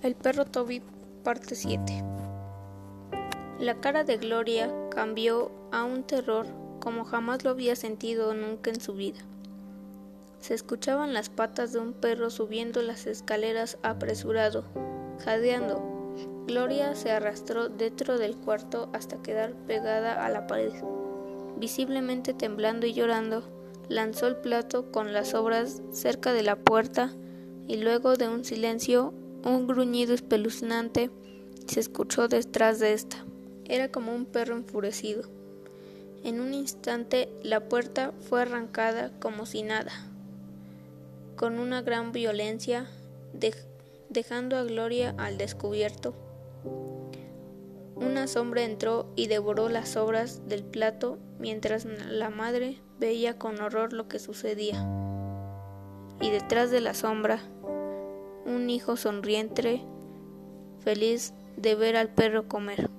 El perro Toby, parte 7. La cara de Gloria cambió a un terror como jamás lo había sentido nunca en su vida. Se escuchaban las patas de un perro subiendo las escaleras apresurado, jadeando. Gloria se arrastró dentro del cuarto hasta quedar pegada a la pared. Visiblemente temblando y llorando, lanzó el plato con las sobras cerca de la puerta y luego de un silencio un gruñido espeluznante se escuchó detrás de esta. Era como un perro enfurecido. En un instante la puerta fue arrancada como si nada, con una gran violencia, dejando a Gloria al descubierto. Una sombra entró y devoró las sobras del plato mientras la madre veía con horror lo que sucedía. Y detrás de la sombra un hijo sonriente, feliz de ver al perro comer.